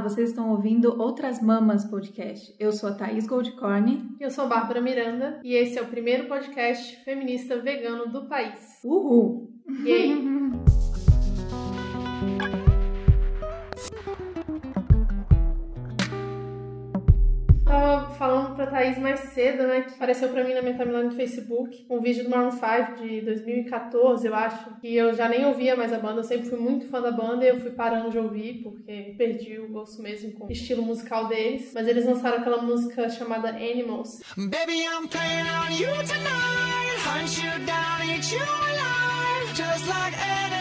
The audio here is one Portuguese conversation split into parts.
vocês estão ouvindo Outras Mamas Podcast. Eu sou a Thaís Goldcorn. Eu sou a Bárbara Miranda e esse é o primeiro podcast feminista vegano do país. Uhul! E aí? pra Thaís mais cedo, né? Que apareceu pra mim na minha timeline do Facebook um vídeo do Maroon 5 de 2014, eu acho. Que eu já nem ouvia mais a banda, eu sempre fui muito fã da banda e eu fui parando de ouvir porque perdi o gosto mesmo com o estilo musical deles. Mas eles lançaram aquela música chamada Animals. Baby, I'm playing on you tonight. Hunt you down, eat you alive. Just like animals,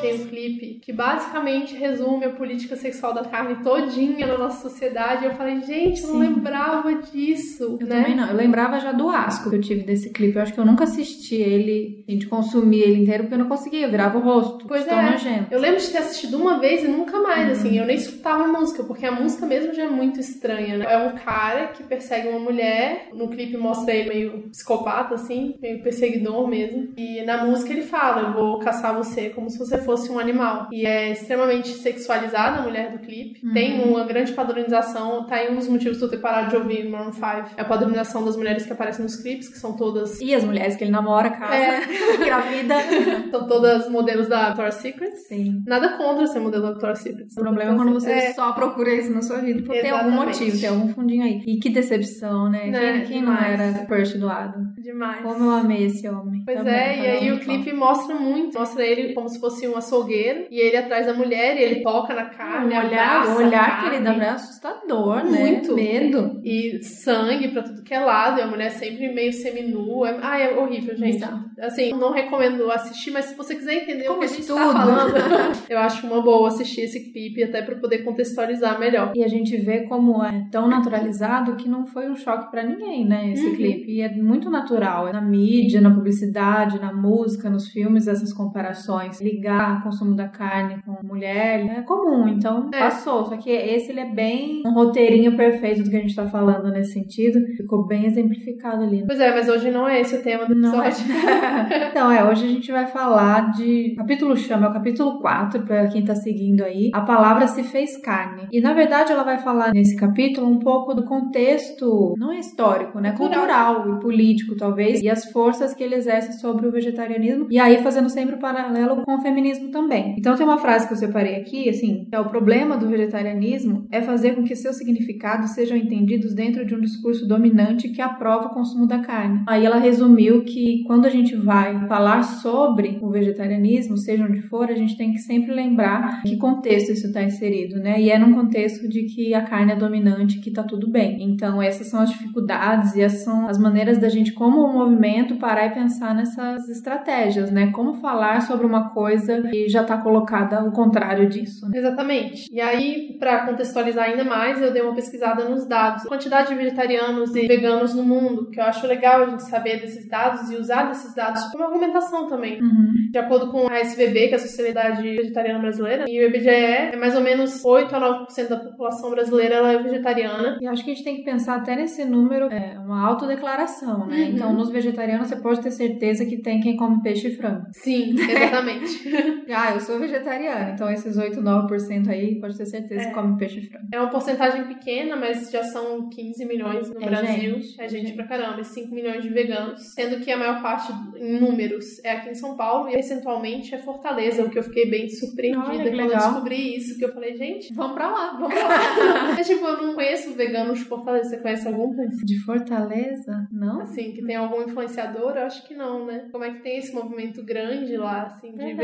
tem um clipe que basicamente resume a política sexual da carne todinha na nossa sociedade. Eu falei, gente, eu não lembrava disso, Eu né? também não. Eu lembrava já do asco que eu tive desse clipe. Eu acho que eu nunca assisti ele, a gente consumir ele inteiro, porque eu não conseguia. Eu virava o rosto. Pois é. nojento. Eu lembro de ter assistido uma vez e nunca mais, Uhum. assim. Eu nem escutava a música, porque a música mesmo já é muito estranha, né? É um cara que persegue uma mulher. No clipe mostra ele meio psicopata, assim, meio perseguidor mesmo. E na música ele fala: Eu vou caçar você como se você fosse um animal. E é extremamente sexualizada a mulher do clipe. Uhum. Tem uma grande padronização. Tá aí um dos motivos de eu ter parado de ouvir Maroon 5. É a padronização das mulheres que aparecem nos clipes, que são todas. E as mulheres que ele namora, casa, É. engravida. São todas modelos da Victoria's Secret. Sim. Nada contra ser modelo da Victoria's Secret. O problema é quando você É. só procura isso na sua vida, porque tem algum motivo, tem algum fundinho aí. E que decepção, né? Né? Quem, quem não era Percy do Adam? Demais. Como eu amei esse homem. Pois Também, é, e aí o clipe mostra muito. Mostra ele como se fosse um açougueiro. E ele atrás da mulher, e ele toca na forma. carne, o olhar, abraça olhar que ele dá é assustador, né? Muito. Medo. E sangue pra tudo que é lado, e a mulher sempre meio seminua. É- Ai, é horrível, gente. Assim, não recomendo assistir, mas se você quiser entender Como o que a gente estudo. tá falando, eu acho uma boa assistir esse clipe, até pra poder contextualizar melhor. E a gente vê como é tão naturalizado que não foi um choque pra ninguém, né? Esse Uhum. clipe. E é muito natural. Na mídia, na publicidade, na música, nos filmes, essas comparações. Ligar o consumo da carne com mulher é comum. Então É. passou. Só que esse ele é bem um roteirinho perfeito do que a gente tá falando nesse sentido. Ficou bem exemplificado ali. né? Pois é, mas hoje não é esse o tema do Não é. episódio. então, é, hoje a gente vai falar de. Capítulo chama, é o capítulo 4, pra quem tá seguindo aí. A palavra se fez carne. E na verdade ela vai falar nesse capítulo um pouco do contexto, não é histórico, né? Cultural. Cultural e político, talvez, e as forças que ele exerce sobre o vegetarianismo. E aí fazendo sempre o paralelo com o feminismo também. Então tem uma frase que eu separei aqui, assim, que é o problema do vegetarianismo é fazer com que seus significados sejam entendidos dentro de um discurso dominante que aprova o consumo da carne. Aí ela resumiu que quando a gente vai falar sobre o vegetarianismo, seja onde for, a gente tem que sempre lembrar que contexto isso está inserido, né? E é num contexto de que a carne é dominante, que tá tudo bem. Então essas são as dificuldades e essas são as maneiras da gente, como um movimento, parar e pensar nessas estratégias, né? Como falar sobre uma coisa que já está colocada ao contrário disso. né? Exatamente. E aí, pra contextualizar ainda mais, eu dei uma pesquisada nos dados. A quantidade de vegetarianos e veganos no mundo, que eu acho legal a gente saber desses dados e usar desses dados como argumentação também. Uhum. De acordo com a SVB, que é a Sociedade Vegetariana Brasileira, e o IBGE, é mais ou menos 8 a 9% da população brasileira ela é vegetariana. E acho que a gente tem que pensar até nesse número, é uma autodeclaração, né? Uhum. Então, nos vegetarianos, você pode ter certeza que tem quem come peixe e frango. Sim, exatamente. Ah, eu sou vegetariana, então esses 8, 9% aí, pode ter certeza É. que come peixe e frango. é uma porcentagem pequena, mas já são 15 milhões no É Brasil. gente, é é gente gente. pra caramba, e 5 milhões de veganos. Sendo que a maior parte, em números, é aqui em São Paulo e percentualmente é Fortaleza, o que eu fiquei bem surpreendida Olha, quando eu legal. descobri isso, que eu falei, gente, Vamos pra lá, vamos lá. é tipo, eu não conheço veganos de Fortaleza. Você conhece algum? De Fortaleza? Não? Assim, que tem algum influenciador? Eu acho que não, né? Como é que tem esse movimento grande lá, assim, de Verdade.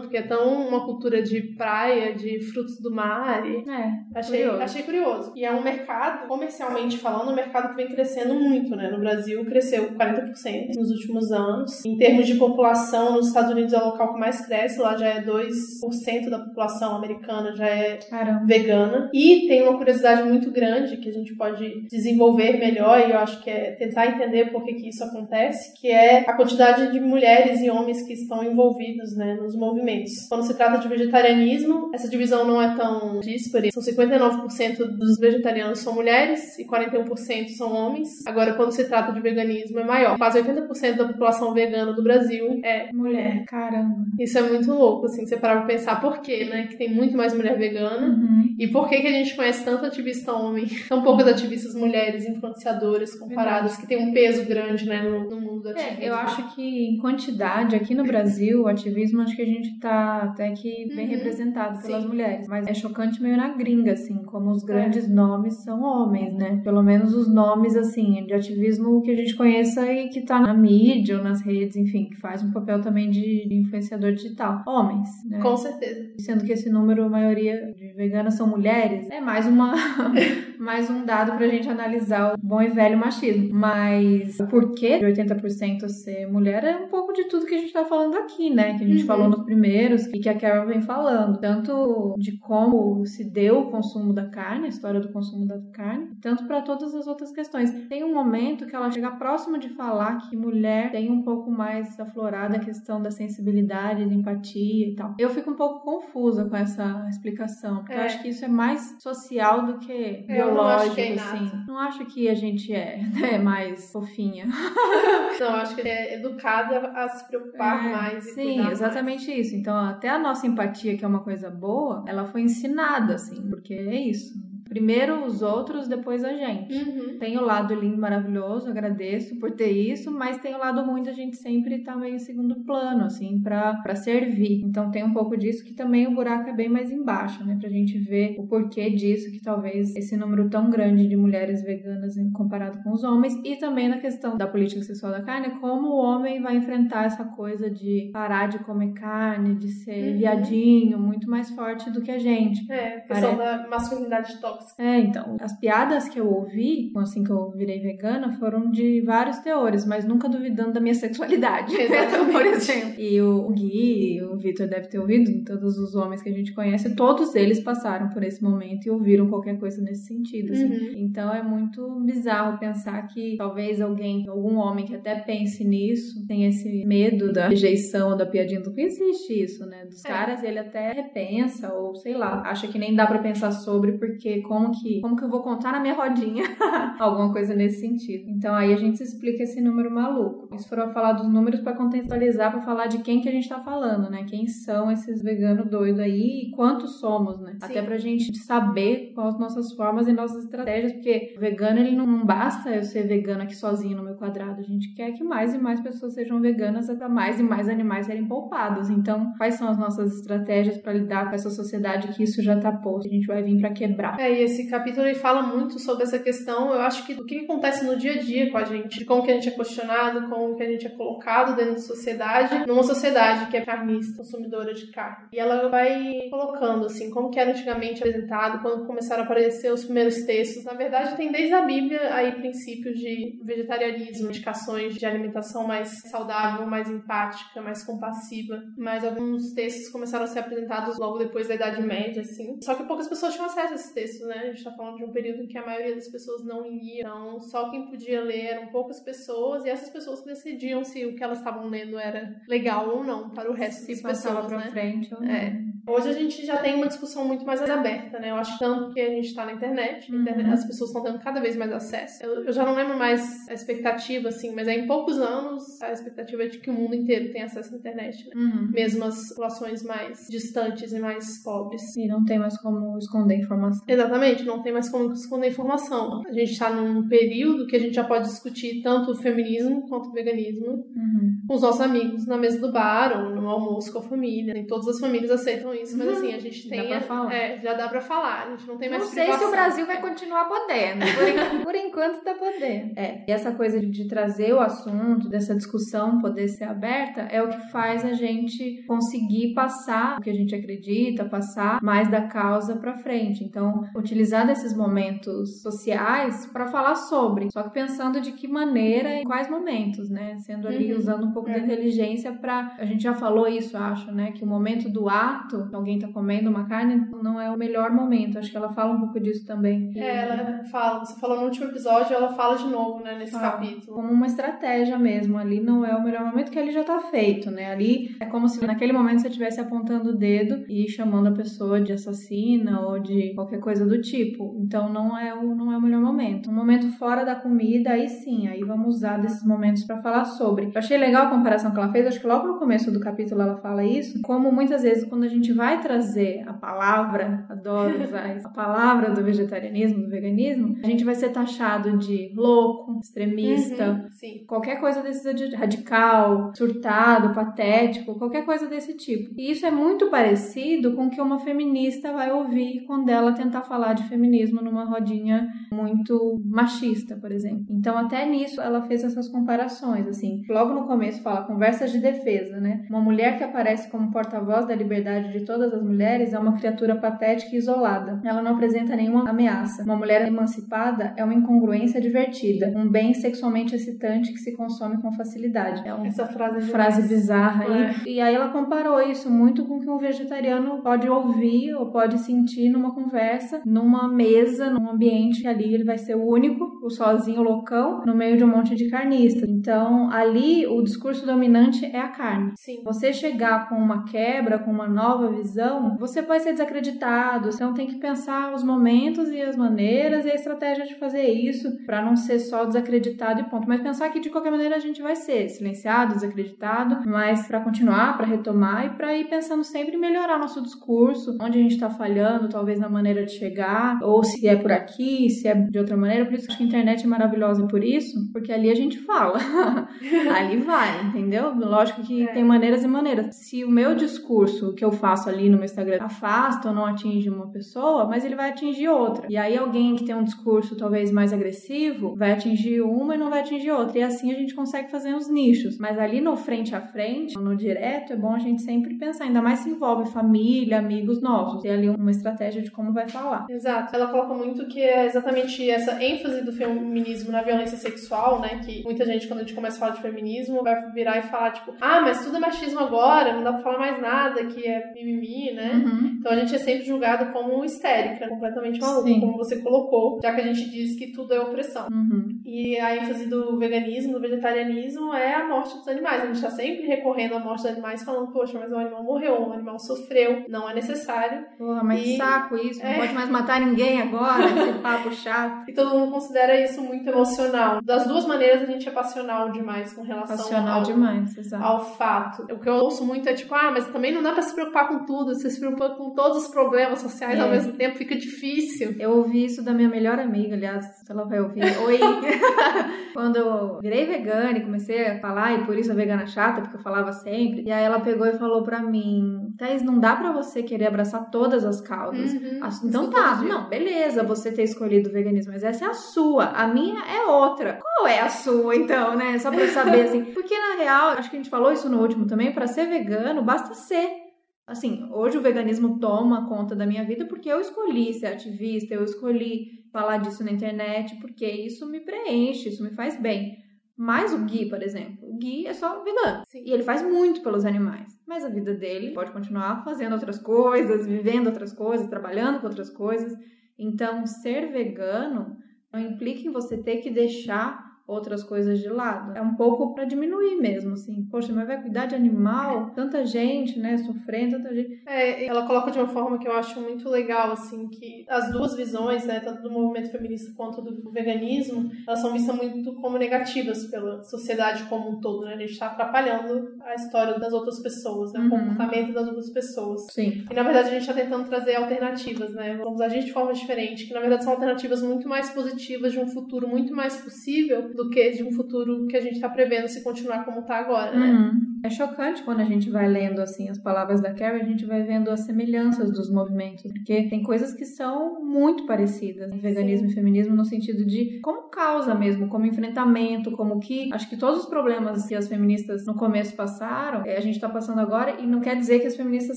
Porque é tão uma cultura de praia, de frutos do mar e É, Achei curioso. achei curioso. E é um mercado, comercialmente falando, um mercado que vem crescendo muito, né? No Brasil cresceu 40% nos últimos anos. Em termos de população, nos Estados Unidos é o local que mais cresce, lá já é 2% da população americana já é Caramba. vegana. E tem uma curiosidade muito grande que a gente pode desenvolver melhor, e eu acho que é tentar entender por que, que isso acontece, que é a quantidade de mulheres e homens que estão envolvidos né, nos movimentos. Quando se trata de vegetarianismo, essa divisão não é tão díspare. São 59% dos vegetarianos são mulheres e 41% são homens. Agora, quando se trata de veganismo, é maior. Quase 80% da população vegana do Brasil é mulher. Caramba. Isso é muito louco, assim, você parar pra pensar por quê, né? Que tem muito mais mulher vegana. Uhum. E por que, que a gente conhece tanto ativista homem, tão poucas ativistas mulheres influenciadoras comparadas, que tem um peso grande, né, no, no mundo do ativismo. É, eu acho que em quantidade, aqui no Brasil, o ativismo, acho que a gente tá até que bem Uhum. representado pelas Sim. mulheres. Mas é chocante meio na gringa, assim, como É. os grandes nomes são homens, né? Pelo menos os nomes, assim, de ativismo que a gente conheça e que tá na mídia ou nas redes, enfim, que faz um papel também de influenciador digital. Homens, né? Com certeza. Sendo que esse número, a maioria de veganas são mulheres, é mais uma mais um dado pra gente analisar o bom e velho machismo. Mas o porquê de 80% ser mulher é um pouco de tudo que a gente tá falando aqui, né? Que a gente Uhum. falou nos primeiros e que a Carol vem falando. Tanto de como se deu o consumo da carne, a história do consumo da carne, tanto para todas as outras questões. Tem um momento que ela chega próximo de falar que mulher tem um pouco mais aflorada a questão da sensibilidade, da empatia e tal. Eu fico um pouco confusa com essa explicação, porque eu É. acho que isso é mais social do que Eu não acho biológico, que é assim. Não acho que a gente é, né, mais fofinha. Não, acho que é educada a se preocupar É, mais e Sim, cuidar mais. Isso. Então, até a nossa empatia, que é uma coisa boa, ela foi ensinada, assim, porque é isso. Primeiro os outros, depois a gente. Uhum. Tem o lado lindo, maravilhoso, agradeço por ter isso, mas tem o lado ruim da gente sempre estar meio em segundo plano, assim, pra, pra servir. Então tem um pouco disso que também o buraco é bem mais embaixo, né? Pra gente ver o porquê disso, que talvez esse número tão grande de mulheres veganas comparado com os homens, e também na questão da política sexual da carne, como o homem vai enfrentar essa coisa de parar de comer carne, de ser Uhum. viadinho, muito mais forte do que a gente. É, questão da masculinidade tóxica. É, então, as piadas que eu ouvi, assim que eu virei vegana, foram de vários teores, mas nunca duvidando da minha sexualidade. Exatamente. Por exemplo. E o Gui, o Vitor deve ter ouvido, todos os homens que a gente conhece, todos eles passaram por esse momento e ouviram qualquer coisa nesse sentido. assim. Uhum. Então é muito bizarro pensar que talvez alguém, algum homem que até pense nisso, tenha esse medo da rejeição ou da piadinha do que existe isso, né? Dos É. caras, ele até repensa ou sei lá, acha que nem dá pra pensar sobre porque como que, como que eu vou contar na minha rodinha? Alguma coisa nesse sentido. Então aí a gente explica esse número maluco. Isso foram falar dos números pra contextualizar, pra falar de quem que a gente tá falando, né? Quem são esses veganos doidos aí e quantos somos, né? Sim. Até pra gente saber quais as nossas formas e nossas estratégias, porque o vegano ele não, basta eu ser vegano aqui sozinho no meu quadrado. A gente quer que mais e mais pessoas sejam veganas, até mais e mais animais serem poupados. Então, quais são as nossas estratégias pra lidar com essa sociedade que isso já tá posto? A gente vai vir pra quebrar. É, e esse capítulo ele fala muito sobre essa questão, eu acho que do que acontece no dia a dia com a gente, de como que a gente é questionado, como que a gente é colocado dentro da sociedade, numa sociedade que é carnista, consumidora de carne. E ela vai colocando, assim, como que era antigamente apresentado, quando começaram a aparecer os primeiros textos. Na verdade, tem desde a Bíblia aí princípios de vegetarianismo, indicações de alimentação mais saudável, mais empática, mais compassiva. Mas alguns textos começaram a ser apresentados logo depois da Idade Média, assim. Só que poucas pessoas tinham acesso a esses textos, né? A gente tá falando de um período em que a maioria das pessoas não lia. Então, só quem podia ler eram poucas pessoas e essas pessoas que decidiam se o que elas estavam lendo era legal ou não para o resto Se das passava pessoas, pra né? frente ou não. É. Hoje a gente já tem uma discussão muito mais aberta, né? Eu acho tanto que a gente tá na internet, Uhum. internet- as pessoas estão tendo cada vez mais acesso. Eu, eu já não lembro mais a expectativa, assim, mas é em poucos anos a expectativa é de que o mundo inteiro tenha acesso à internet, né? Uhum. Mesmo as populações mais distantes e mais pobres. E não tem mais como esconder informação. Exatamente, não tem mais como esconder informação. A gente está num período que a gente já pode discutir tanto o feminismo quanto o veganismo Uhum. com os nossos amigos na mesa do bar ou no almoço com a família. Nem todas as famílias aceitam isso, mas assim, a gente Dá tem. pra falar. É, já dá pra falar. A gente não tem mais Não sei se o privação. Brasil vai continuar podendo. Por, en- por enquanto tá podendo. É. E essa coisa de, de trazer o assunto, dessa discussão poder ser aberta, é o que faz a gente conseguir passar o que a gente acredita, passar mais da causa pra frente. Então, utilizar desses momentos sociais para falar sobre, só que pensando de que maneira e em quais momentos, né? Sendo ali Uhum. usando um pouco É. de inteligência para a gente já falou isso, acho, né? Que o momento do ato, alguém tá comendo uma carne, não é o melhor momento. Acho que ela fala um pouco disso também. É, ela fala, você falou no último episódio, ela fala de novo, né, nesse Fala. capítulo. como uma estratégia mesmo. Ali não é o melhor momento, que ali já tá feito, né? Ali é como se naquele momento você estivesse apontando o dedo e chamando a pessoa de assassina ou de qualquer coisa do tipo. Então não é o, não é o melhor momento. Um momento fora da comida, aí sim, aí vamos usar desses momentos para falar sobre. Eu achei legal a comparação que ela fez, acho que logo no começo do capítulo ela fala isso, como muitas vezes quando a gente vai trazer a palavra, adoro usar a palavra do vegetarianismo, do veganismo, a gente vai ser taxado de louco, extremista, Uhum, qualquer coisa desse de radical, surtado, patético, qualquer coisa desse tipo. E isso é muito parecido com o que uma feminista vai ouvir quando ela tentar falar de feminismo numa rodinha muito machista, por exemplo. Então, até nisso ela fez essas comparações, assim. Logo no começo fala conversas de defesa, né? Uma mulher que aparece como porta-voz da liberdade de todas as mulheres é uma criatura patética e isolada. Ela não apresenta nenhuma ameaça. Uma mulher emancipada é uma incongruência divertida, um bem sexualmente excitante que se consome com facilidade. É uma Essa frase é frase demais. bizarra aí. É. E aí ela comparou isso muito com o que um vegetariano pode ouvir ou pode sentir numa conversa, numa mesa, num ambiente que ali ele vai ser o único, o sozinho, o loucão, no meio de um monte de carnistas. Então, ali o discurso dominante é a carne. Sim. Você chegar com uma quebra, com uma nova visão, você pode ser desacreditado. Então tem que pensar os momentos e as maneiras e a estratégia de fazer isso para não ser só desacreditado e ponto. Mas pensar que de qualquer maneira a gente vai ser silenciado, desacreditado, mas para continuar, para retomar e para ir pensando sempre em melhorar nosso discurso, onde a gente está falhando, talvez na maneira de chegar, ou se é por aqui, se é de outra maneira. Por isso que a internet é maravilhosa por isso, porque ali a gente fala. ali vai, entendeu? Lógico que É. tem maneiras e maneiras. Se o meu discurso que eu faço ali no meu Instagram afasta ou não atinge uma pessoa, mas ele vai atingir outra. E aí alguém que tem um discurso talvez mais agressivo vai atingir uma e não vai atingir outra. E assim a gente consegue fazer uns nichos. Mas ali no frente a frente, no direto, é bom a gente sempre pensar, ainda mais se envolve família, amigos nossos. Ter ali uma estratégia de como vai falar. Exato. Ela coloca muito que é exatamente essa ênfase do feminismo na violência sexual, né? Que muita gente, quando a gente começa a falar de feminismo, vai virar e falar, tipo, ah, mas tudo é machismo agora, não dá pra falar mais nada, que é mimimi, né? Uhum. Então a gente é sempre julgado como histérica, completamente maluca, Sim. como você colocou, já que a gente diz que tudo é opressão. Uhum. E a ênfase do veganismo, do vegetarianismo, é a morte dos animais. A gente tá sempre recorrendo à morte dos animais, falando, poxa, mas o animal morreu, o animal sofreu, não é necessário. Porra, mas E- saco isso. Não É. pode mais matar ninguém agora. Esse papo chato. E todo mundo considera isso muito emocional. Das duas maneiras, a gente é passional demais com relação Passional ao, demais, exato. ao fato. O que eu ouço muito é tipo, ah, mas também não dá pra se preocupar com tudo, você se preocupa com todos os problemas sociais É. ao mesmo tempo, fica difícil. Eu ouvi isso da minha melhor amiga, aliás, se ela vai ouvir. Oi! Quando eu virei vegana e comecei a falar, e por isso a vegana chata, porque eu falava sempre. E aí ela pegou e falou pra mim: Thaís, não dá pra você querer abraçar todas as causas. Uhum. Ah, Então tá, não, beleza, você ter escolhido o veganismo, mas essa é a sua, a minha é outra. Qual é a sua, então, né? Só pra eu saber, assim. Porque na real, acho que a gente falou isso no último também, pra ser vegano, basta ser. Assim, hoje o veganismo toma conta da minha vida porque eu escolhi ser ativista, eu escolhi falar disso na internet, porque isso me preenche, isso me faz bem. Mas o Gui, por exemplo, o Gui é só vegano. Sim. E ele faz muito pelos animais. Mas a vida dele pode continuar fazendo outras coisas, vivendo outras coisas, trabalhando com outras coisas. Então, ser vegano não implica em você ter que deixar outras coisas de lado. É um pouco para diminuir mesmo, assim. Poxa, mas vai cuidar de animal? Tanta gente, né, sofrendo, tanta gente. É, ela coloca de uma forma que eu acho muito legal, assim, que as duas visões, né, tanto do movimento feminista quanto do veganismo, elas são vistas muito como negativas pela sociedade como um todo, né? A gente está atrapalhando a história das outras pessoas, né? O Uhum. comportamento das outras pessoas. Sim. E na verdade a gente está tentando trazer alternativas, né? Vamos agir de forma diferente, que na verdade são alternativas muito mais positivas de um futuro muito mais possível do que de um futuro que a gente está prevendo se continuar como está agora, né? Uhum. É chocante quando a gente vai lendo assim as palavras da Carrie, a gente vai vendo as semelhanças dos movimentos, porque tem coisas que são muito parecidas em veganismo Sim. e feminismo no sentido de como causa mesmo, como enfrentamento, como que acho que todos os problemas que as feministas no começo passaram, é, a gente tá passando agora e não quer dizer que as feministas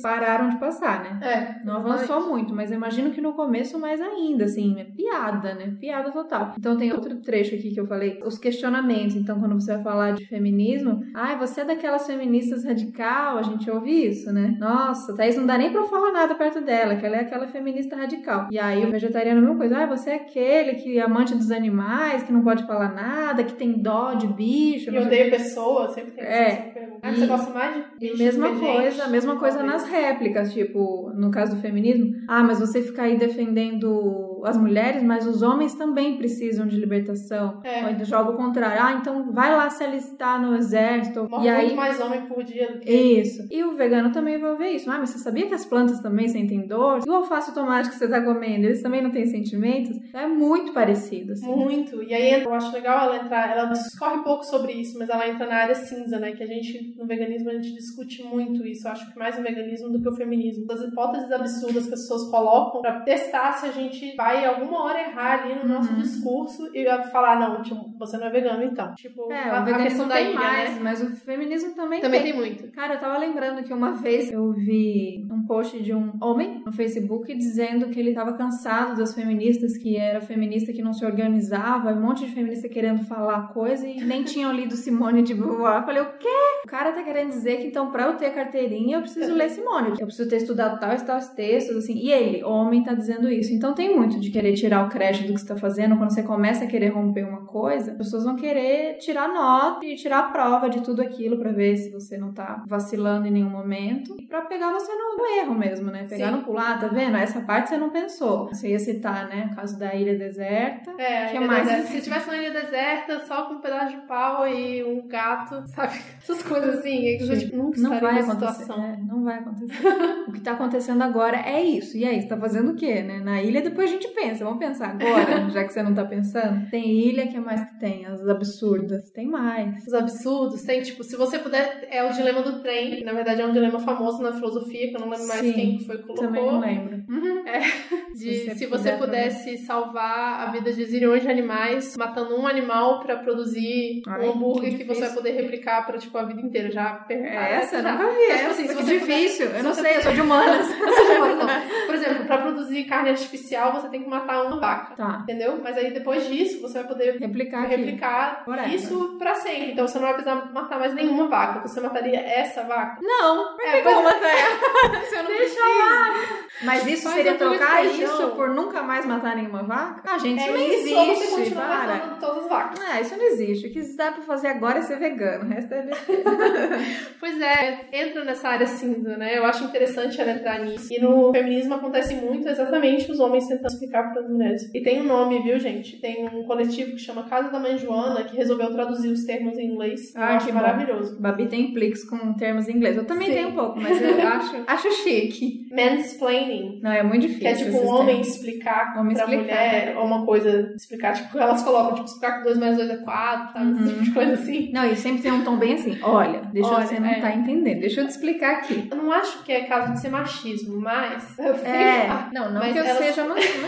pararam de passar, né? É. Não avançou muito, mas eu imagino que no começo mais ainda, assim, é piada, né? Piada total. Então tem outro trecho aqui que eu falei, os questionamentos. Então quando você vai falar de feminismo, ai, você é daquelas feministas radical, a gente ouve isso, né? Nossa, Thaís não dá nem pra falar nada perto dela, que ela é aquela feminista radical. E aí o vegetariano é a mesma coisa, ai, você é aquele que é amante dos animais, que não pode falar nada, que tem dó de bicho. Que odeia pessoas, sempre tem é. Ah, você gosta mais de bicho? Mesma coisa, mesma coisa nas réplicas, tipo, no caso do feminismo, ah, mas você fica aí defendendo as mulheres, mas os homens também precisam de libertação. É. Ou joga o contrário. Ah, então vai lá se alistar no exército. Morre e aí... muito mais homem por dia do que... Isso. E o vegano também vai ver isso. Ah, mas você sabia que as plantas também sentem dor? E o alface tomate que você tá comendo, eles também não têm sentimentos? É muito parecido, assim. Muito. E aí eu acho legal ela entrar, ela discorre pouco sobre isso, mas ela entra na área cinza, né? Que a gente, no veganismo, a gente discute muito isso. Eu acho que mais o veganismo do que o feminismo. Das hipóteses absurdas que as pessoas colocam pra testar se a gente vai vai alguma hora errar ali no nosso uhum. discurso e falar, não, tipo, você não é vegano então. Tipo, é, a, a questão da ilha, mais, né? Mas o feminismo também, também tem. tem muito. Cara, eu tava lembrando que uma vez eu vi um post de um homem no Facebook dizendo que ele tava cansado das feministas, que era feminista que não se organizava, um monte de feminista querendo falar coisa e nem tinham lido Simone de Beauvoir. Eu falei, o quê? O cara tá querendo dizer que então pra eu ter carteirinha eu preciso ler Simone. Eu preciso ter estudado tal e tal textos, assim. E ele, homem, tá dizendo isso. Então tem muito de querer tirar o crédito do que você está fazendo, quando você começa a querer romper uma coisa, as pessoas vão querer tirar nota e tirar a prova de tudo aquilo para ver se você não tá vacilando em nenhum momento e para pegar você no erro mesmo, né? Pegar Sim. no pular, tá vendo? Essa parte você não pensou. Você ia citar, né, o caso da ilha deserta. É, que é mais deserta. Se tivesse uma ilha deserta só com um pedaço de pau e um gato, sabe? Essas coisas assim, é que a gente nunca não vai acontecer. É, não vai acontecer. o que tá acontecendo agora é isso. E aí, você tá fazendo o quê, né? Na ilha depois a gente pensa, vamos pensar agora, já que você não tá pensando. Tem ilha, que é mais que tem? As absurdas. Tem mais. Os absurdos, tem tipo, se você puder, é o dilema do trem, que na verdade é um dilema famoso na filosofia, que eu não lembro mais Sim, quem foi que colocou. Também não lembro. Uhum. É, de se você, se você pudesse salvar a vida de zilhões de animais, matando um animal pra produzir Ai, um hambúrguer que, que, você vai poder replicar pra, tipo, a vida inteira. Já. É essa? Já. Nunca vi. É, tipo assim, se você difícil. Puder, eu não sei, eu sou de humanas. Por exemplo, pra produzir carne artificial, você tem que matar uma vaca. Tá. Entendeu? Mas aí depois disso, você vai poder replicar, replicar isso pra sempre. Então você não vai precisar matar mais nenhuma vaca. Você mataria essa vaca? Não. Por é, que eu vou matar ela? você não Deixa lá. Mas isso Faz seria trocar isso por nunca mais matar nenhuma vaca? Ah, gente, é isso não existe. Você continua para. todas as vacas. Ah, isso não existe. O que dá pra fazer agora é ser vegano. O resto é besteira. pois é, entra nessa área cinza, né? Eu acho interessante ela entrar nisso. E no feminismo acontece muito exatamente os homens tentando explicar para as mulheres. E tem um nome, viu, gente? Tem um coletivo que chama Casa da Mãe Joana que resolveu traduzir os termos em inglês. Ah, eu acho maravilhoso. Bom. Babi tem pliques com termos em inglês. Eu também Sim. tenho um pouco, mas eu acho, acho chique. Mansplaining. Não, é muito difícil. Que é tipo um homem explicar homem pra explicar. mulher, ou uma coisa explicar. Tipo, elas colocam, tipo, explicar que 2 mais 2 é 4, sabe? Uhum. Esse tipo de coisa assim. Não, e sempre tem um tom bem assim. Olha, deixa Olha, você não é. tá entendendo. Deixa eu te explicar aqui. Eu não acho que é caso de ser machismo, mas. É. Não, não mas que eu elas... seja machista,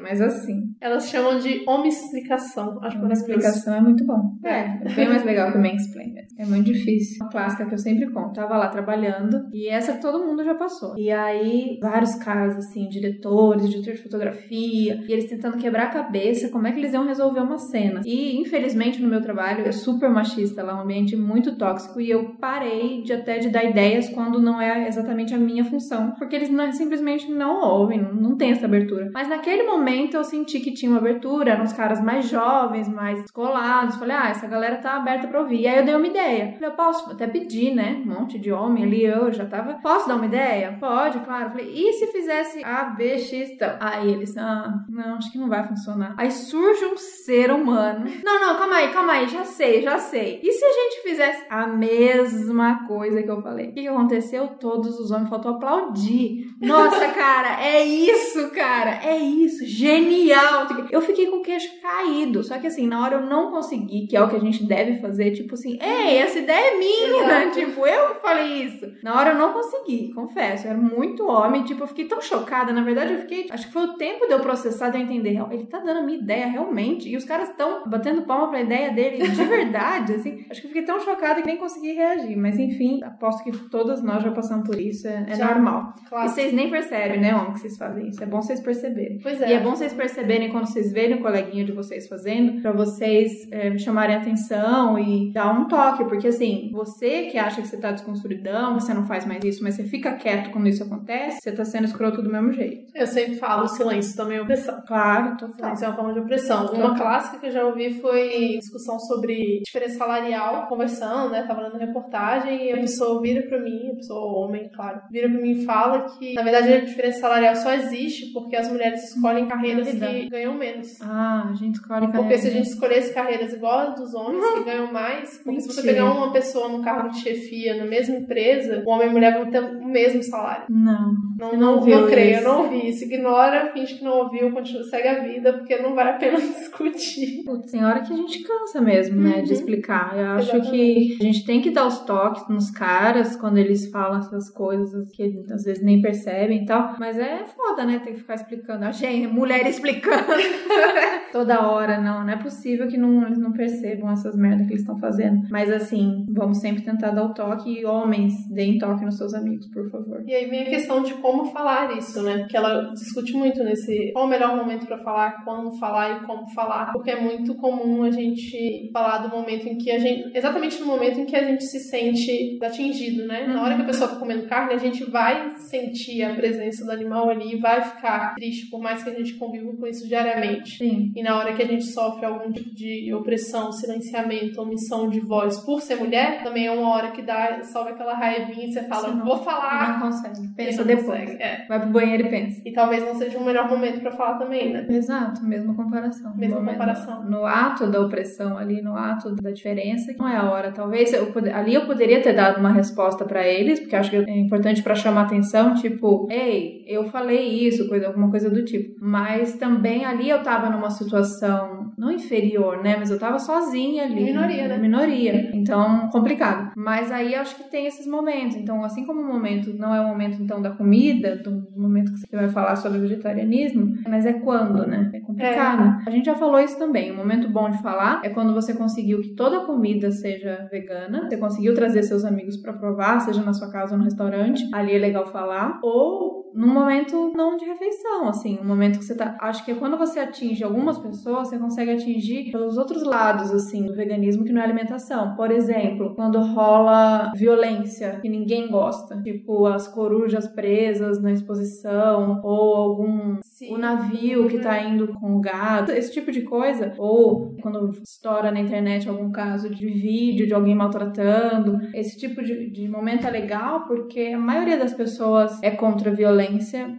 mas assim. Elas chamam de explicação Acho que explicação é muito bom. É, é bem mais legal que o mansplain. É muito difícil. Uma clássica que eu sempre conto. Tava lá trabalhando e essa todo mundo já passou. E aí, vários casos, assim, diretores, diretor de fotografia, e eles tentando quebrar a cabeça como é que eles iam resolver uma cena. E, infelizmente, no meu trabalho, é super machista lá, um ambiente muito tóxico, e eu parei de até de dar ideias quando não é exatamente a minha função, porque eles não, simplesmente não ouvem, não, não tem essa abertura. Mas naquele momento eu senti que tinha uma abertura, eram os caras mais jovens, mais descolados. Falei, ah, essa galera tá aberta pra ouvir. E aí eu dei uma ideia. Falei, eu posso até pedir, né? Um monte de homem ali, eu já tava. Posso dar uma ideia? Pode, claro. Falei, e se se fizesse A, B, X, então? Aí eles, ah, não, acho que não vai funcionar. Aí surge um ser humano. Não, não, calma aí, calma aí, já sei, já sei. E se a gente fizesse a mesma coisa que eu falei? O que, que aconteceu? Todos os homens faltou aplaudir. Nossa, cara, é isso, cara, é isso, genial. Eu fiquei com o queixo caído. Só que assim, na hora eu não consegui, que é o que a gente deve fazer, tipo assim, ei, essa ideia é minha, tipo, eu falei isso. Na hora eu não consegui, confesso. Eu era muito homem, tipo, eu fiquei tão chocada. Na verdade, eu fiquei. Acho que foi o tempo de eu processar, de eu entender. Ele tá dando a minha ideia realmente. E os caras estão batendo palma pra ideia dele de verdade, assim. Acho que eu fiquei tão chocada que nem consegui reagir. Mas enfim, aposto que todas nós já passamos por isso. É, é normal. Claro. E vocês nem percebem, né, homem, que vocês fazem isso. É bom vocês perceberem. Pois é. E é bom vocês perceberem quando vocês verem o coleguinha de vocês fazendo, pra vocês é, chamarem atenção e dar um toque. Porque assim, você que acha que você tá desconstruidão, você não faz mais isso, mas você fica quieto quando isso acontece, você tá sendo escroto do mesmo jeito. Eu sempre falo, silêncio também é opressão. Claro, total. Silêncio é uma forma de opressão. Total. Uma clássica que eu já ouvi foi discussão sobre diferença salarial, conversando, né? Tava dando reportagem e a pessoa vira pra mim, a pessoa homem, claro, vira pra mim e fala que, na verdade, a diferença salarial só existe porque as mulheres escolhem carreiras que ganham menos. Ah, a gente escolhe Porque carreira. se a gente escolhesse carreiras igual as dos homens, que ganham mais, porque se você Mentira. pegar uma pessoa num cargo de chefia na mesma empresa, o homem e a mulher vão ter mesmo salário. Não. Não, não, não não creio, eu não ouvi isso. Ignora, finge que não ouviu, continua, segue a vida, porque não vale a pena discutir. Putz, tem hora que a gente cansa mesmo, né, de Uhum. explicar. Eu acho Exatamente. que a gente tem que dar os toques nos caras quando eles falam essas coisas que eles, às vezes nem percebem e tal. Mas é foda, né, ter que ficar explicando. A gente, mulher explicando toda hora. Não, não é possível que não, eles não percebam essas merdas que eles estão fazendo. Mas assim, vamos sempre tentar dar o toque e homens, deem toque nos seus amigos, por favor. E aí vem a questão de como falar isso, né? Que ela discute muito nesse qual o melhor momento pra falar, quando falar e como falar, porque é muito comum a gente falar do momento em que a gente, exatamente no momento em que a gente se sente atingido, né? Na hora que a pessoa tá comendo carne, a gente vai sentir a presença do animal ali e vai ficar triste, por mais que a gente conviva com isso diariamente. Sim. E na hora que a gente sofre algum tipo de opressão, silenciamento, omissão de voz por ser mulher, também é uma hora que dá, sobe aquela raivinha e você fala, vou falar. Não consegue. Pensa não depois. consegue. É. Vai pro banheiro e pensa. E talvez não seja o melhor momento pra falar também, né? Exato, mesma comparação. Mesma No momento- comparação. No ato da opressão ali, no ato da diferença, não é a hora. Talvez eu pode- ali eu poderia ter dado uma resposta pra eles, porque acho que é importante pra chamar atenção, tipo, ei, eu falei isso, coisa, alguma coisa do tipo. Mas também ali eu tava numa situação não inferior, né, mas eu tava sozinha ali. Minoria, né? Minoria. Então, complicado. Mas aí acho que tem esses momentos. Então, assim como o momento não é o momento então da comida, do momento que você vai falar sobre vegetarianismo, mas é quando, né? É complicado. A gente já falou isso também. O momento bom de falar é quando você conseguiu que toda a comida seja vegana, você conseguiu trazer seus amigos pra provar, seja na sua casa ou no restaurante. Ali é legal falar. Ou num momento não de refeição, assim, um momento que você tá. Acho que é quando você atinge algumas pessoas, você consegue atingir pelos outros lados, assim, do veganismo que não é alimentação. Por exemplo, quando rola violência que ninguém gosta, tipo as corujas presas na exposição, ou algum Sim. o navio que tá indo com o gado, esse tipo de coisa, ou quando estoura na internet algum caso de vídeo de alguém maltratando, esse tipo de, de momento é legal porque a maioria das pessoas é contra a violência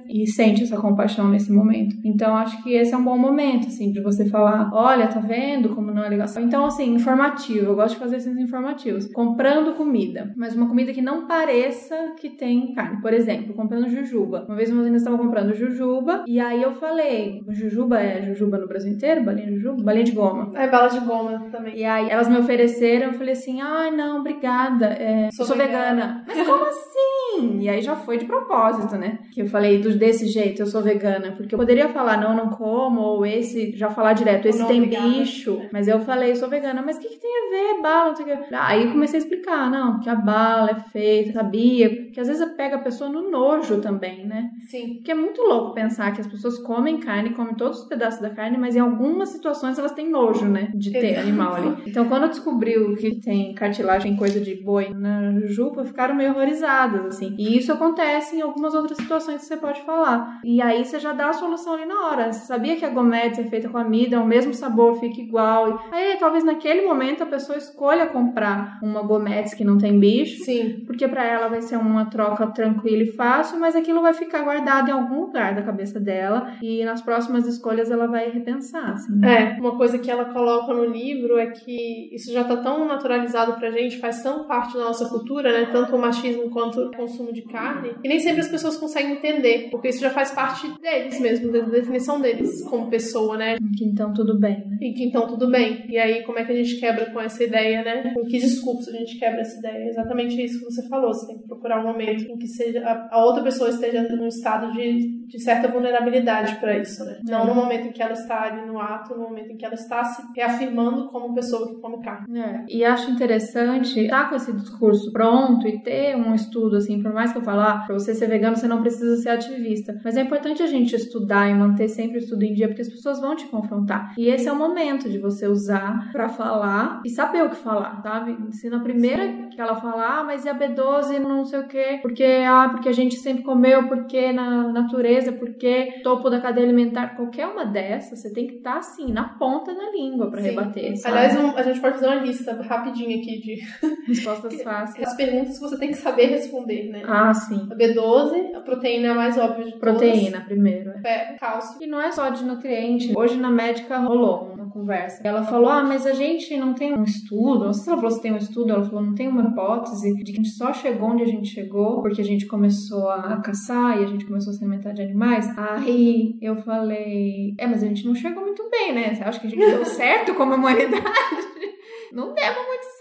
e sente essa compaixão nesse momento. Então acho que esse é um bom momento, assim, de você falar, olha, tá vendo como não é legal. Então, assim, informativo, eu gosto de fazer esses informativos. Comprando comida, mas uma comida que não pareça que tem carne. Por exemplo, comprando jujuba. Uma vez menina estava comprando jujuba e aí eu falei, jujuba é jujuba no Brasil inteiro? Balinha de jujuba? Balinha de goma. É bala de goma também. E aí elas me ofereceram, eu falei assim, ai não, obrigada, é, Sou eu sou vegana. Mas como assim? E aí já foi de propósito, né? Que eu falei do, desse jeito, eu sou vegana. Porque eu poderia falar, não, não como, ou esse, já falar direto, esse tem obrigada. bicho. Mas eu falei, sou vegana, mas o que, que tem a ver, bala, não sei o que. Aí comecei a explicar, não, porque a bala é feita, sabia? Porque às vezes pega a pessoa no nojo também, né? Sim. Porque é muito louco pensar que as pessoas comem carne, comem todos os pedaços da carne, mas em algumas situações elas têm nojo, né? De ter Exato. animal ali. Então, quando descobriu que tem cartilagem, coisa de boi na jujuba, ficaram meio horrorizadas, assim. Assim. E isso acontece em algumas outras situações que você pode falar. E aí você já dá a solução ali na hora. Você sabia que a gometes é feita com amida, o mesmo sabor fica igual. Aí talvez naquele momento a pessoa escolha comprar uma gometes que não tem bicho, Sim. porque para ela vai ser uma troca tranquila e fácil, mas aquilo vai ficar guardado em algum lugar da cabeça dela e nas próximas escolhas ela vai repensar, assim. É, uma coisa que ela coloca no livro é que isso já tá tão naturalizado pra gente, faz tão parte da nossa cultura, né? Tanto o machismo quanto o consumo de carne, que nem sempre as pessoas conseguem entender, porque isso já faz parte deles mesmo, da definição deles como pessoa, né? Que então tudo bem, né? E que então tudo bem. E aí, como é que a gente quebra com essa ideia, né? Com que discurso a gente quebra essa ideia? É exatamente isso que você falou. Você tem que procurar um momento em que seja a outra pessoa esteja num estado de, de certa vulnerabilidade para isso, né? Não no momento em que ela está ali no ato, no momento em que ela está se reafirmando como pessoa que come carne. É, e acho interessante estar com esse discurso pronto e ter um estudo, assim, por mais que eu falar, pra você ser vegano, você não precisa ser ativista. Mas é importante a gente estudar e manter sempre o estudo em dia, porque as pessoas vão te confrontar. E esse é o momento de você usar pra falar e saber o que falar, sabe? Se na primeira que ela falar, ah, mas e a B12 não sei o quê, porque, ah, porque a gente sempre comeu, porque na natureza, porque topo da cadeia alimentar, qualquer uma dessas, você tem que estar, assim, na ponta da língua Sim. rebater, sabe? Aliás, um- a gente pode fazer uma lista rapidinha aqui de respostas fáceis. as perguntas que você tem que saber responder, né? Ah, sim. A B12, a proteína mais óbvia de todas. Proteína primeiro. é. Cálcio. E não é só de nutriente. Hoje na médica rolou conversa. Ela falou: Ah, mas a gente não tem um estudo. Não sei se ela falou se tem um estudo. Ela falou: Não tem uma hipótese de que a gente só chegou onde a gente chegou porque a gente começou a caçar e a gente começou a se alimentar de animais. Aí eu falei: É, mas a gente não chegou muito bem, né? Você acha que a gente deu certo como humanidade? Não demos muito.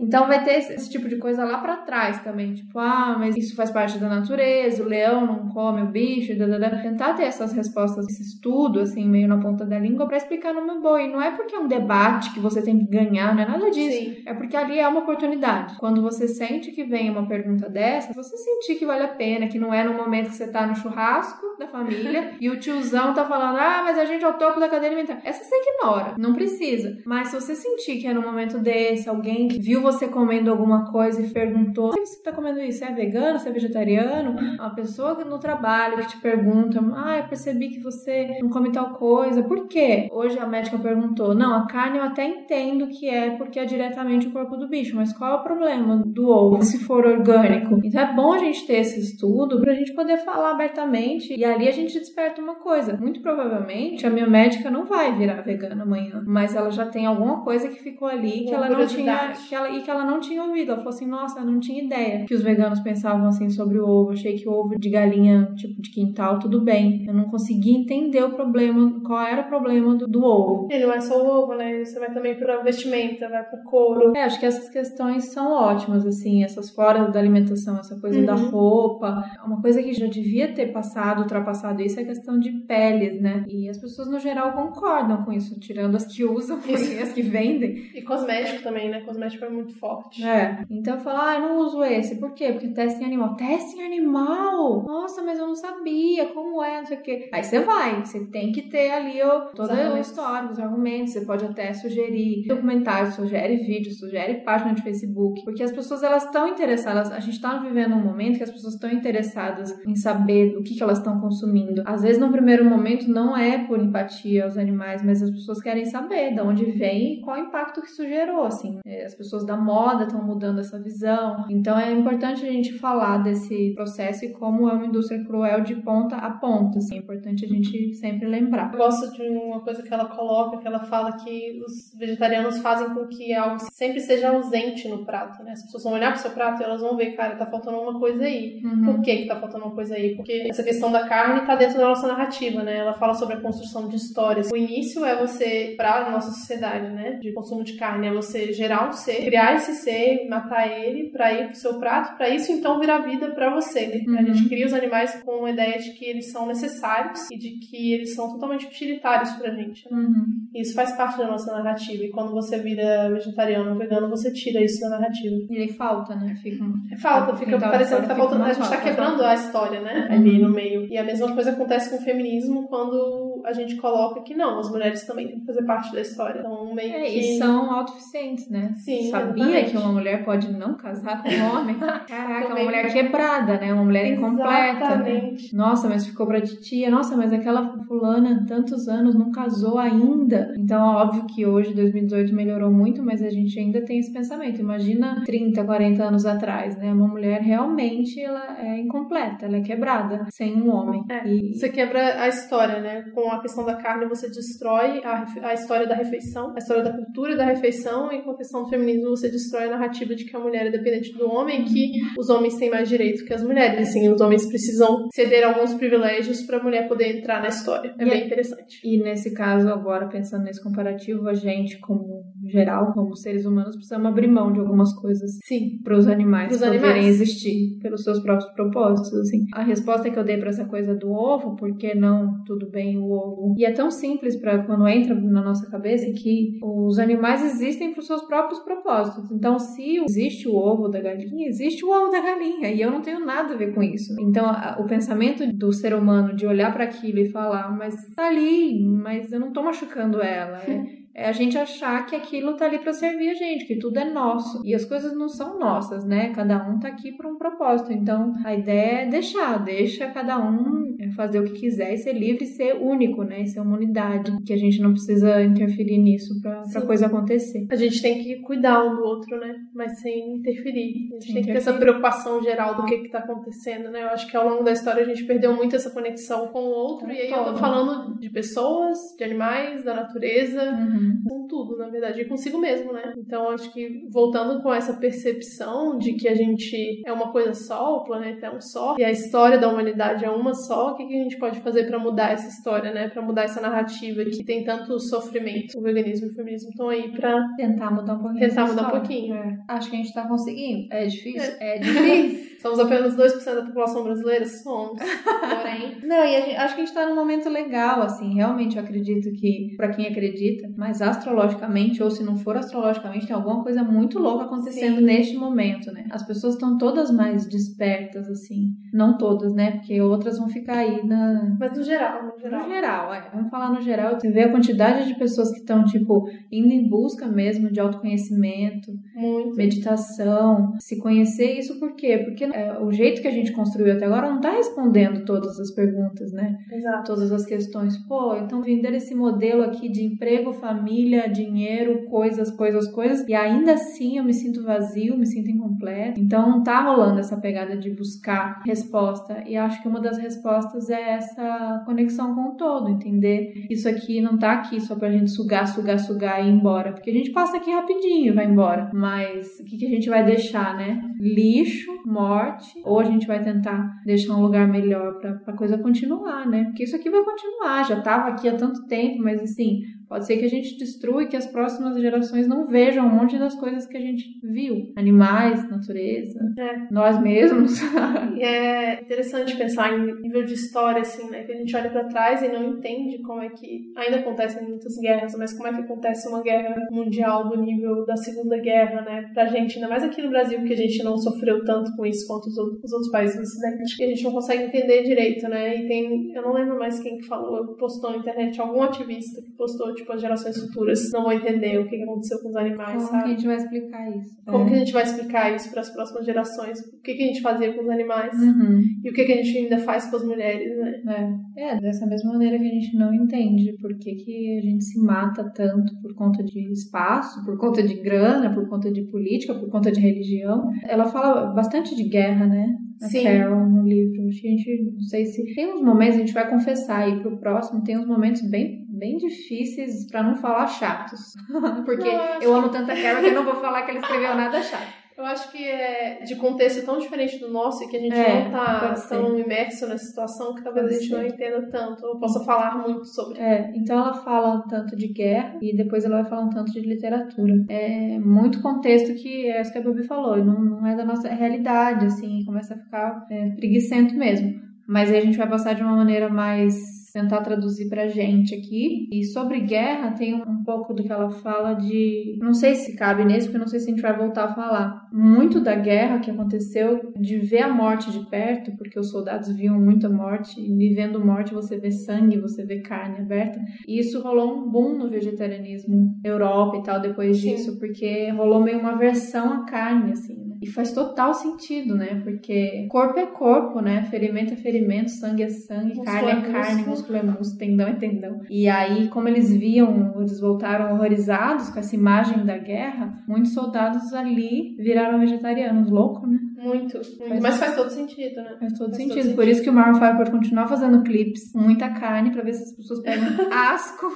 Então vai ter esse, esse tipo de coisa lá pra trás também. Tipo, ah, mas isso faz parte da natureza, o leão não come o bicho, dadada. Tentar ter essas respostas, esse estudo, assim, meio na ponta da língua, pra explicar numa boa. E não é porque é um debate que você tem que ganhar, não é nada disso. Sim. É porque ali é uma oportunidade. Quando você sente que vem uma pergunta dessa, você sentir que vale a pena, que não é no momento que você tá no churrasco da família e o tiozão tá falando, ah, mas a gente é o topo da cadeia alimentar. Essa você ignora, não precisa. Mas se você sentir que é no momento desse, alguém que viu você comendo alguma coisa e perguntou, por que você tá comendo isso? Você é vegano? Você é vegetariano? Uma pessoa no trabalho que te pergunta, ah, eu percebi que você não come tal coisa. Por quê? Hoje a médica perguntou, não, a carne eu até entendo que é porque é diretamente o corpo do bicho, mas qual é o problema do ovo se for orgânico? Então é bom a gente ter esse estudo pra gente poder falar abertamente e ali a gente desperta uma coisa. Muito provavelmente a minha médica não vai virar vegana amanhã, mas ela já tem alguma coisa que ficou ali que Uma ela não tinha que ela, que ela não tinha ouvido. Ela falou assim: Nossa, eu não tinha ideia que os veganos pensavam assim sobre o ovo. Achei que o ovo de galinha, tipo de quintal, tudo bem. Eu não conseguia entender o problema, qual era o problema do, do ovo. E não é só o ovo, né? Você vai também pra vestimenta, vai pra couro. É, acho que essas questões são ótimas, assim, essas fora da alimentação, essa coisa da Uhum. roupa. Uma coisa que já devia ter passado, ultrapassado isso, é a questão de peles, né? E as pessoas, no geral, concordam com isso, tirando as que usam e as que vendem. E cosmético também, né? Cosmético é muito forte. É. Então eu falo, ah, eu não uso esse. Por quê? Porque teste em animal. Teste em animal? Nossa, mas eu não sabia. Como é? Não sei o quê. Aí você vai. Você tem que ter ali o argumentos. histórico, os argumentos. Você pode até sugerir documentário, sugere vídeo, sugere página de Facebook. Porque as pessoas, elas estão interessadas. A gente está vivendo um momento que as pessoas estão interessadas em saber o que, que elas estão consumindo. Às vezes, no primeiro momento, não é por empatia aos animais, mas as pessoas querem saber de onde vem e qual o impacto que isso gerou, assim. É, As pessoas da moda estão mudando essa visão. Então, é importante a gente falar desse processo e como é uma indústria cruel de ponta a ponta, assim. É importante a gente sempre lembrar. Eu gosto de uma coisa que ela coloca, que ela fala que os vegetarianos fazem com que algo sempre seja ausente no prato, né? As pessoas vão olhar pro seu prato e elas vão ver, cara, tá faltando uma coisa aí. Uhum. Por que que tá faltando uma coisa aí? Porque essa questão da carne tá dentro da nossa narrativa, né? Ela fala sobre a construção de histórias. O início é você, pra nossa sociedade, né? De consumo de carne, é você gerar um ser, criar esse ser, matar ele pra ir pro seu prato, pra isso então virar vida pra você. né? A Uhum. gente cria os animais com a ideia de que eles são necessários e de que eles são totalmente utilitários pra gente. né? Uhum. Isso faz parte da nossa narrativa. E quando você vira vegetariano ou vegano, você tira isso da narrativa. E aí falta, né? Fica um... Falta, fica Então, parecendo que tá faltando. A gente tá falta, quebrando falta. a história, né? Uhum. Ali no meio. E a mesma coisa acontece com o feminismo quando a gente coloca que não, as mulheres também têm que fazer parte da história. Então, meio É, que. e são autossuficientes, né? Sim, sabia Exatamente. que uma mulher pode não casar com um homem? Caraca, uma mulher quebrada, né? Uma mulher incompleta. Né? Exatamente. Nossa, mas ficou pra titia. Nossa, mas aquela fulana, tantos anos, não casou ainda. Então, óbvio que hoje, 2018, melhorou muito, mas a gente ainda tem esse pensamento. Imagina 30, 40 anos atrás, né? Uma mulher realmente ela é incompleta, ela é quebrada sem um homem. É, E Você quebra a história, né? Com a questão da carne, você destrói a, a história da refeição, a história da cultura da refeição, e com a questão do feminismo, você destrói a narrativa de que a mulher é dependente do homem que os homens têm mais direito que as mulheres. Assim, os homens precisam ceder alguns privilégios para a mulher poder entrar na história. É E bem é- interessante. E nesse caso, agora pensando nesse comparativo, a gente, como geral, como seres humanos, precisamos abrir mão de algumas coisas Sim. para os animais Pros poderem animais. existir pelos seus próprios propósitos. Assim. A resposta que eu dei para essa coisa do ovo, por que não tudo bem o ovo? E é tão simples para quando entra na nossa cabeça que os animais existem para os seus próprios propósitos. Então, se existe o ovo da galinha, existe o ovo da galinha e eu não tenho nada a ver com isso. Então, a- o pensamento do ser humano de olhar para aquilo e falar, mas tá ali, mas eu não tô machucando ela. É, é a gente achar que aquilo tá ali para servir a gente, que tudo é nosso. E as coisas não são nossas, né? Cada um tá aqui por um propósito. Então, a ideia é deixar, deixa cada um fazer o que quiser e ser livre e ser único, né? E ser uma unidade, que a gente não precisa interferir nisso pra, pra coisa acontecer. A gente tem que cuidar um do outro, né? Mas sem interferir. A gente Sem tem que ter essa interferir. preocupação geral do que que tá acontecendo, né? Eu acho que ao longo da história a gente perdeu muito essa conexão com o outro. E aí eu tô Todo. falando de pessoas, de animais, da natureza, Uhum. Com tudo, na verdade, e consigo mesmo, né? Então acho que voltando com essa percepção de que a gente é uma coisa só, o planeta é um só, e a história da humanidade é uma só, o que, que a gente pode fazer pra mudar essa história, né? Pra mudar essa narrativa que tem tanto sofrimento. O veganismo e o feminismo estão aí pra Tentar mudar um pouquinho. Tentar mudar um pouquinho. É. Acho que a gente tá conseguindo. É difícil? É, difícil. Somos apenas 2% da população brasileira? Somos. Porém, Não, e gente- acho que a gente tá num momento legal, assim. Realmente eu acredito que, pra quem acredita, mas astrologicamente, ou se não for astrologicamente, tem alguma coisa muito louca acontecendo Sim. neste momento, né? As pessoas estão todas mais despertas, assim. Não todas, né? Porque outras vão ficar aí na, mas no geral, no geral. no geral, é. Vamos falar no geral. Você vê a quantidade de pessoas que estão, tipo, indo em busca mesmo de autoconhecimento, Muito. meditação, se conhecer. Isso por quê? Porque é, o jeito que a gente construiu até agora não tá respondendo todas as perguntas, né? Exato. Todas as questões. Pô, então vender esse modelo aqui de emprego, família, dinheiro, coisas, coisas, coisas, e ainda assim eu me sinto vazio, me sinto incompleto. Então não tá rolando essa pegada de buscar resposta. E acho que uma das respostas é essa conexão com o todo, entender isso aqui não tá aqui só pra gente sugar, sugar, sugar e ir embora. Porque a gente passa aqui rapidinho e vai embora. Mas o que, que a gente vai deixar, né? Lixo, morte, ou a gente vai tentar deixar um lugar melhor pra, pra coisa continuar, né? Porque isso aqui vai continuar, já tava aqui há tanto tempo, mas assim, pode ser que a gente destrua e que as próximas gerações não vejam um monte das coisas que a gente viu. Animais, natureza, É. nós mesmos. E é interessante pensar em nível de história, assim, né? Que a gente olha pra trás e não entende como é que ainda acontecem muitas guerras, mas como é que acontece uma guerra mundial do nível da Segunda Guerra, né? Pra gente, ainda mais aqui no Brasil, que a gente não sofreu tanto com isso quanto os outros, os outros países do Ocidente, que a gente não consegue entender direito, né? E tem, eu não lembro mais quem que falou, postou na internet, algum ativista que postou, tipo, as gerações futuras não vão entender o que aconteceu com os animais, Como que a sabe? gente vai explicar isso? Como É. que a gente vai explicar isso para as próximas gerações? O que, que a gente fazia com os animais? Uhum. E o que, que a gente ainda faz com as mulheres, né? É. é, dessa mesma maneira que a gente não entende por que, que a gente se mata tanto por conta de espaço, por conta de grana, por conta de política, por conta de religião. Ela fala bastante de guerra, né? A Sim. Carol no livro. A gente, não sei se. Tem uns momentos, a gente vai confessar aí pro próximo, tem uns momentos bem, bem difíceis, pra não falar chatos. Porque Não, eu eu amo tanto a Carol que eu não vou falar que ela escreveu nada chato. Eu acho que é de contexto tão diferente do nosso e que a gente É, não tá pode ser. tão imerso nessa situação que talvez Pode a gente ser. não entenda tanto ou possa falar muito sobre. É, então ela fala um tanto de guerra e depois ela vai falar um tanto de literatura. É muito contexto que é isso que a Babi falou, não, não é da nossa realidade, assim, começa a ficar é, preguiçento mesmo. Mas aí a gente vai passar de uma maneira mais tentar traduzir pra gente aqui. E sobre guerra, tem um pouco do que ela fala de. Não sei se cabe nesse, porque não sei se a gente vai voltar a falar. Muito da guerra que aconteceu, de ver a morte de perto, porque os soldados viam muita morte, e vendo morte você vê sangue, você vê carne aberta. E isso rolou um boom no vegetarianismo, Europa e tal, depois Sim. disso, porque rolou meio uma versão à carne, assim. E faz total sentido, né? Porque corpo é corpo, né? Ferimento é ferimento, sangue é sangue, Músculo carne é, é carne, músculo. é músculo, tendão é tendão. E aí, como eles viam, eles voltaram horrorizados com essa imagem da guerra, muitos soldados ali viraram vegetarianos, louco, né? Muito, muito. Mas faz todo sentido, né? Faz todo Faz sentido. todo Por isso que o Maroon 5 pode continuar fazendo clipes com muita carne pra ver se as pessoas pegam asco,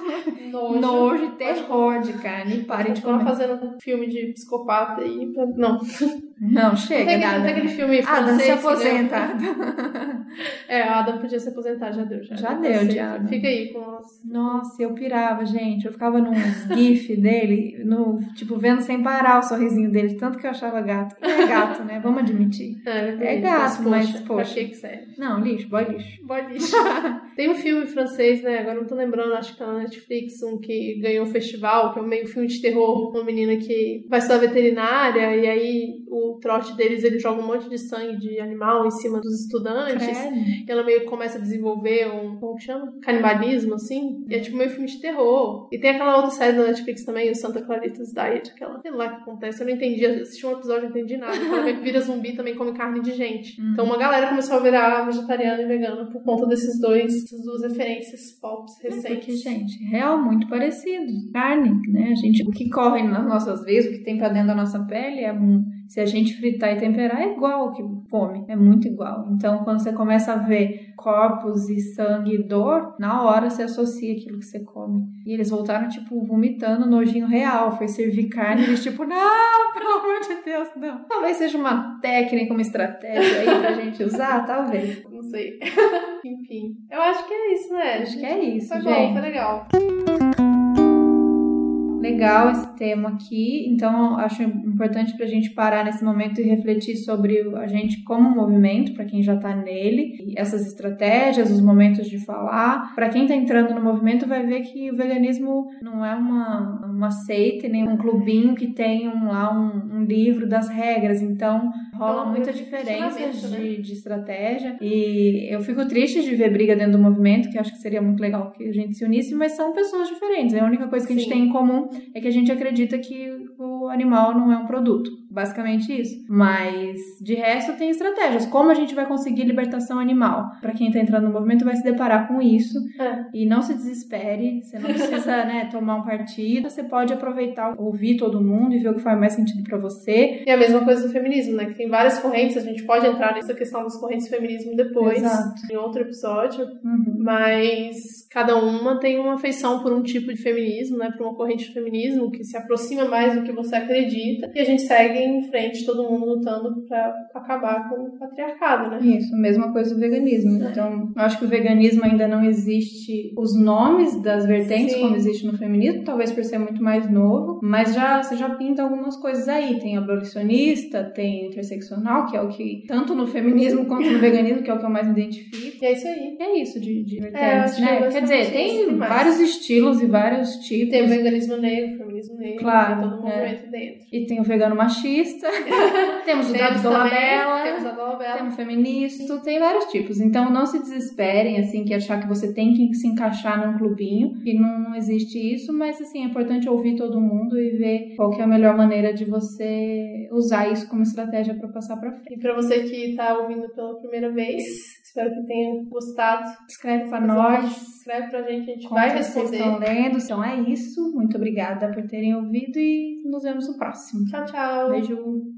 Nojo. nojo e terror de carne e parem de comer. fazendo um filme de psicopata aí. pra- Não. Não, chega, Tem nada. tem aquele filme Adam se francês deu- aposenta. É, o Adam podia se aposentar, já deu. Já, Já Eu deu, de Adam. Fica aí com nós. Nossa, eu pirava, gente. Eu ficava num gif dele, no, tipo, vendo sem parar o sorrisinho dele, tanto que eu achava gato. É gato, né? Vamos admitir. É, É gato, mas, Pra poxa. que que serve? Não, lixo, boy lixo. Boy lixo. Tem um filme francês, né? Agora não tô lembrando, acho que tá na Netflix, um que ganhou um festival, que é um meio filme de terror. Uma menina que vai estudar veterinária e aí o trote deles, ele joga um monte de sangue de animal em cima dos estudantes. E ela meio que começa a desenvolver um, como que chama? Canibalismo, assim. E é tipo meio filme de terror. E tem aquela outra série da Netflix também, o Santa Clarita's Diet, aquela, sei lá o que acontece. Eu não entendi, assisti um episódio não entendi nada. Ela meio que vira zumbi e também come carne de gente. Uhum. Então uma galera começou a virar vegetariana e vegana por conta desses dois, essas duas referências pops É Porque, recentes. gente, real muito parecido. Carne, né? A gente, o que corre nas nossas veias, o que tem pra dentro da nossa pele é um. Se a gente fritar e temperar, é igual o que come. É muito igual. Então, quando você começa a ver corpos e sangue e dor, na hora você associa aquilo que você come. E eles voltaram, tipo, vomitando nojinho real. Foi servir carne e eles, tipo, não, pelo amor de Deus, não. Talvez seja uma técnica, uma estratégia aí pra gente usar, talvez. Não sei. Enfim. Eu acho que é isso, né? Acho que é isso, Foi gente. bom, foi legal. Legal esse tema aqui, então acho importante para a gente parar nesse momento e refletir sobre a gente como movimento, para quem já está nele, essas estratégias, os momentos de falar. Para quem está entrando no movimento, vai ver que o veganismo não é uma, uma seita, nem um clubinho que tem um, lá um, um livro das regras, então rola muita é diferença funcionamento, né? de, de estratégia. E eu fico triste de ver briga dentro do movimento, que acho que seria muito legal que a gente se unisse, mas são pessoas diferentes. A única coisa que a gente Sim. tem em comum é que a gente acredita que o animal não é um produto. Basicamente isso. Mas de resto tem estratégias. Como a gente vai conseguir libertação animal? Para quem tá entrando no movimento vai se deparar com isso. É. E não se desespere. Você não precisa, né, tomar um partido. Você pode aproveitar, ouvir todo mundo e ver o que faz mais sentido para você. E a mesma coisa do feminismo, né? Que tem várias correntes, a gente pode entrar nessa questão das correntes do feminismo depois, Exato. em outro episódio. Uhum. Mas cada uma tem uma afeição por um tipo de feminismo, né? Por uma corrente de feminismo que se aproxima mais do que você acredita. E a gente segue em frente, todo mundo lutando pra acabar com o patriarcado, né? Isso, mesma coisa do veganismo. Então, eu acho que o veganismo ainda não existe os nomes das vertentes Sim. como existe no feminismo, talvez por ser muito mais novo, mas já você já pinta algumas coisas aí. Tem abolicionista, tem interseccional, que é o que tanto no feminismo quanto no veganismo, que é o que eu mais identifico. E é isso aí. É isso de, de É, vertentes, que é né? Quer basicamente dizer, tem vários estilos e vários tipos. Tem o veganismo negro, o negro, Claro, tem todo o é. movimento dentro. E tem o vegano machista, temos o Temos também- Dolabella. Temos a Dolabella. Tem um feminista, tem vários tipos. Então não se desesperem, assim, que achar que você tem que se encaixar num clubinho, que não, não existe isso, mas assim, é importante ouvir todo mundo e ver qual é a melhor maneira de você usar isso como estratégia para passar para frente. E pra você que tá ouvindo pela primeira vez, espero que tenha gostado. Escreve para nós. Escreve pra gente, a gente vai vocês responder. estão lendo. Então é isso. Muito obrigada por terem ouvido e nos vemos no próximo. Tchau, tchau. Beijo.